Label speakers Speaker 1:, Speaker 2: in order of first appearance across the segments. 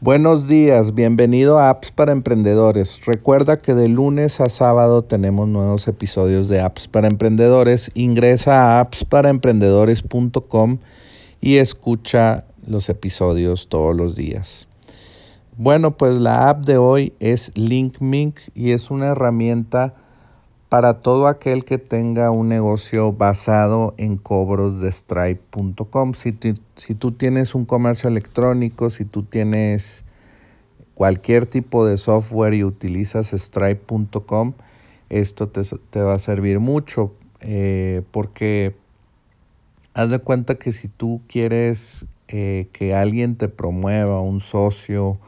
Speaker 1: Buenos días, bienvenido a Apps para Emprendedores. Recuerda que de lunes a sábado tenemos nuevos episodios de Apps para Emprendedores. Ingresa a appsparaemprendedores.com y escucha los episodios todos los días. Bueno, pues la app de hoy es LinkMink y es una herramienta para todo aquel que tenga un negocio basado en cobros de Stripe.com. Si, si, tú tienes un comercio electrónico, si tú tienes cualquier tipo de software y utilizas Stripe.com, esto te, va a servir mucho eh, porque haz de cuenta que si tú quieres eh, que alguien te promueva, un socio,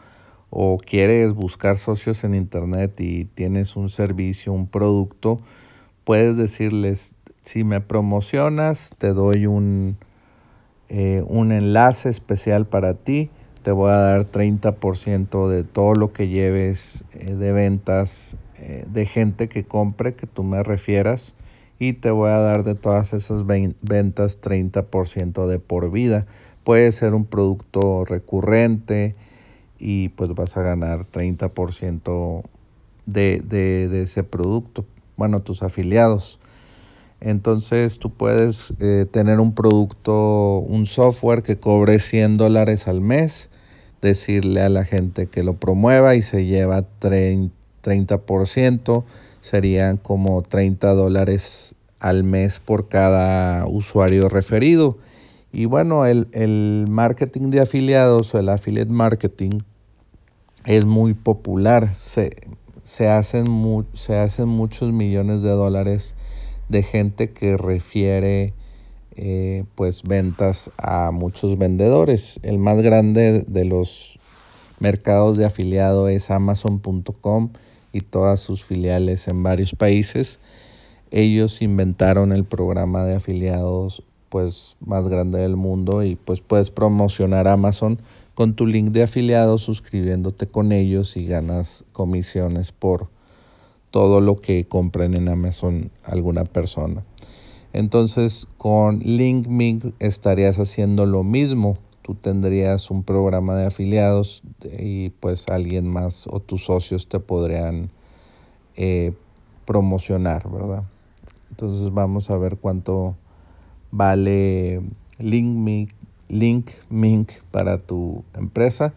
Speaker 1: o quieres buscar socios en internet y tienes un servicio, un producto, puedes decirles, si me promocionas, te doy un, eh, un enlace especial para ti, te voy a dar 30% de todo lo que lleves eh, de ventas eh, de gente que compre, que tú me refieras, y te voy a dar de todas esas ventas 30% de por vida. Puede ser un producto recurrente, y pues vas a ganar 30% de, de, de, ese producto, bueno, tus afiliados. Entonces tú puedes eh, tener un producto, un software que cobre 100 dólares al mes, decirle a la gente que lo promueva y se lleva 30%, serían como 30 dólares al mes por cada usuario referido. Y bueno, el, el marketing de afiliados o el affiliate marketing es muy popular. Se, se, hacen se hacen muchos millones de dólares de gente que refiere eh, pues ventas a muchos vendedores. El más grande de los mercados de afiliado es amazon.com y todas sus filiales en varios países. Ellos inventaron el programa de afiliados pues más grande del mundo y pues puedes promocionar Amazon con tu link de afiliado suscribiéndote con ellos y ganas comisiones por todo lo que compren en Amazon alguna persona. Entonces con LinkMink estarías haciendo lo mismo. Tú tendrías un programa de afiliados y pues alguien más o tus socios te podrían eh, promocionar, ¿verdad? Entonces vamos a ver cuánto vale LinkMink Link Mink para tu empresa.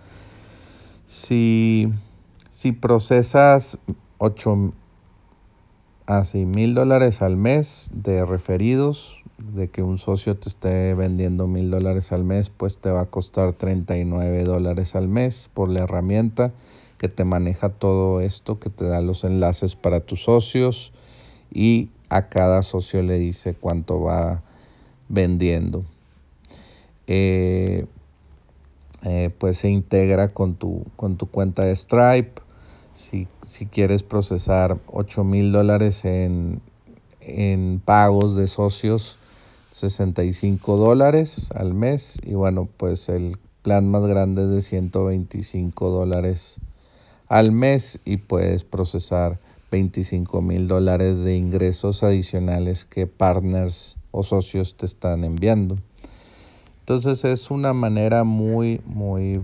Speaker 1: Si, si procesas 8 así mil dólares al mes de referidos, de que un socio te esté vendiendo mil dólares al mes, pues te va a costar 39 dólares al mes por la herramienta que te maneja todo esto, que te da los enlaces para tus socios y a cada socio le dice cuánto va vendiendo. Eh, eh, pues se integra con tu, con tu cuenta de Stripe. Si, quieres procesar 8 mil dólares en, en pagos de socios, 65 dólares al mes. Y bueno, pues el plan más grande es de 125 dólares al mes y puedes procesar 25 mil dólares de ingresos adicionales que partners o socios te están enviando. Entonces es una manera muy, muy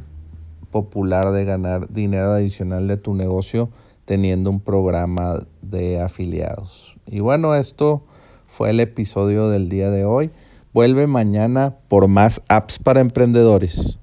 Speaker 1: popular de ganar dinero adicional de tu negocio teniendo un programa de afiliados. Y bueno, esto fue el episodio del día de hoy. Vuelve mañana por más apps para emprendedores.